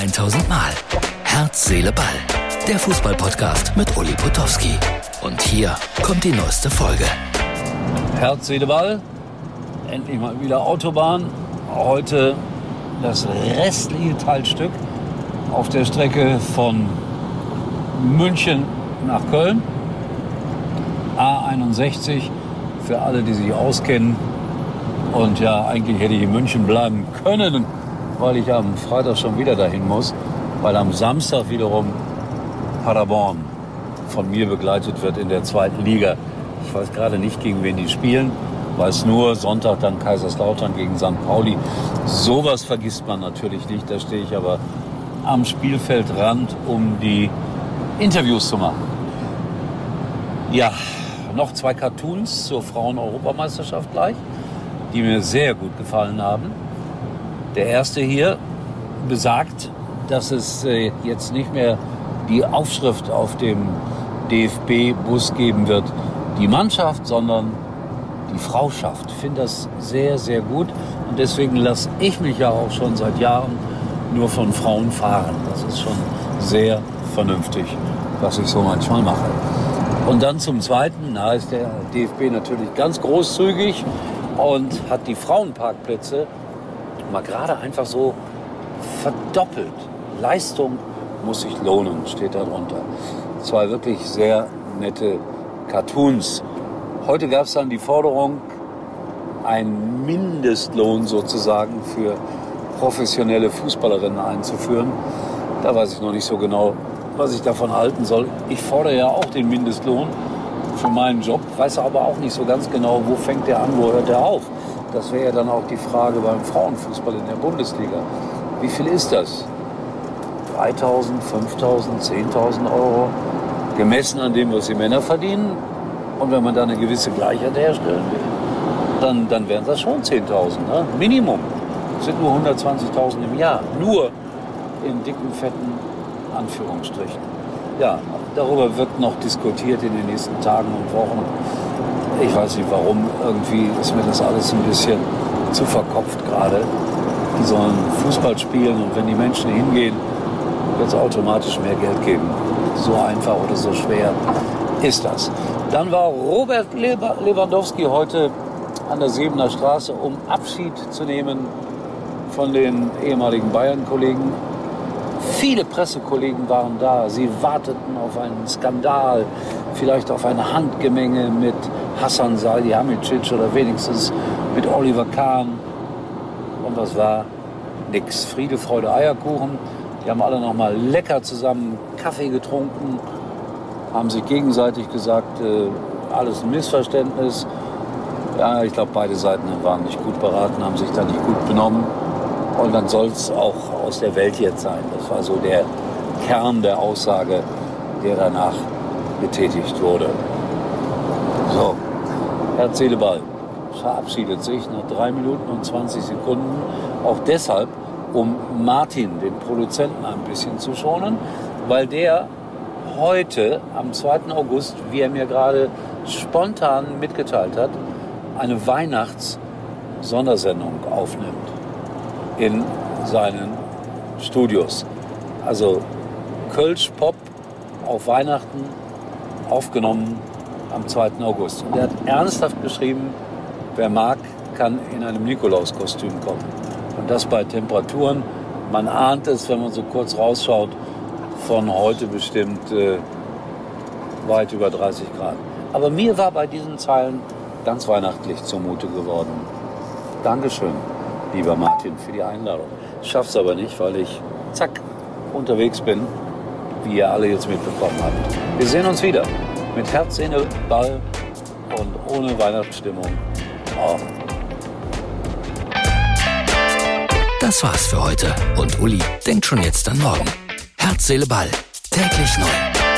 1000 Mal. Herz, Seele, Ball. Der Fußballpodcast mit Uli Potowski. Und hier kommt die neueste Folge. Herz, Seele, Ball. Endlich mal wieder Autobahn. Heute das restliche Teilstück auf der Strecke von München nach Köln. A61 für alle, die sich auskennen. Und ja, eigentlich hätte ich in München bleiben können, weil ich am Freitag schon wieder dahin muss, weil am Samstag wiederum Paderborn von mir begleitet wird in der zweiten Liga. Ich weiß gerade nicht, gegen wen die spielen. Weiß nur, Sonntag dann Kaiserslautern gegen St. Pauli. Sowas vergisst man natürlich nicht. Da stehe ich aber am Spielfeldrand, um die Interviews zu machen. Ja, noch zwei Cartoons zur Frauen-Europameisterschaft gleich, die mir sehr gut gefallen haben. Der erste hier besagt, dass es äh, jetzt nicht mehr die Aufschrift auf dem DFB-Bus geben wird, die Mannschaft, sondern die Frauschaft. Ich finde das sehr, sehr gut. Und deswegen lasse ich mich ja auch schon seit Jahren nur von Frauen fahren. Das ist schon sehr vernünftig, was ich so manchmal mache. Und dann zum Zweiten, da ist der DFB natürlich ganz großzügig und hat die Frauenparkplätze mal gerade einfach so verdoppelt. Leistung muss sich lohnen, steht da drunter. Zwei wirklich sehr nette Cartoons. Heute gab es dann die Forderung, einen Mindestlohn sozusagen für professionelle Fußballerinnen einzuführen. Da weiß ich noch nicht so genau, was ich davon halten soll. Ich fordere ja auch den Mindestlohn für meinen Job, weiß aber auch nicht so ganz genau, wo fängt der an, wo hört der auf. Das wäre ja dann auch die Frage beim Frauenfußball in der Bundesliga. Wie viel ist das? 3.000, 5.000, 10.000 Euro, gemessen an dem, was die Männer verdienen. Und wenn man da eine gewisse Gleichheit herstellen will, dann, dann wären das schon 10.000, ne? Minimum. Das sind nur 120.000 im Jahr. Nur in dicken, fetten Anführungsstrichen. Ja, darüber wird noch diskutiert in den nächsten Tagen und Wochen. Ich weiß nicht warum, irgendwie ist mir das alles ein bisschen zu verkopft gerade. Die sollen Fußball spielen und wenn die Menschen hingehen, wird es automatisch mehr Geld geben. So einfach oder so schwer ist das. Dann war Robert Lewandowski heute an der Sebener Straße, um Abschied zu nehmen von den ehemaligen Bayern-Kollegen. Viele Pressekollegen waren da. Sie warteten auf einen Skandal, vielleicht auf eine Handgemenge mit Hassan Salihamidzic oder wenigstens mit Oliver Kahn. Und was war? Nix. Friede, Freude, Eierkuchen. Die haben alle noch mal lecker zusammen Kaffee getrunken, haben sich gegenseitig gesagt, äh, alles ein Missverständnis. Ja, ich glaube, beide Seiten waren nicht gut beraten, haben sich da nicht gut benommen. Und dann soll es auch aus der Welt jetzt sein. Das war so der Kern der Aussage, der danach getätigt wurde. So, Herr Seele, verabschiedet sich nach drei Minuten und 20 Sekunden. Auch deshalb, um Martin, den Produzenten, ein bisschen zu schonen, weil der heute, am 2. August, wie er mir gerade spontan mitgeteilt hat, eine Weihnachts-Sondersendung aufnimmt in seinen Studios. Also Kölsch Pop auf Weihnachten aufgenommen am 2. August. Und er hat ernsthaft geschrieben, wer mag, kann in einem Nikolauskostüm kommen. Und das bei Temperaturen, man ahnt es, wenn man so kurz rausschaut, von heute bestimmt äh, weit über 30 Grad. Aber mir war bei diesen Zeilen ganz weihnachtlich zumute geworden. Dankeschön, lieber Martin, für die Einladung. Schaff's aber nicht, weil ich zack unterwegs bin, wie ihr alle jetzt mitbekommen habt. Wir sehen uns wieder mit Herz, Sehne, Ball und ohne Weihnachtsstimmung. Oh. Das war's für heute und Uli denkt schon jetzt an morgen. Herz, Seele, Ball. Täglich neu.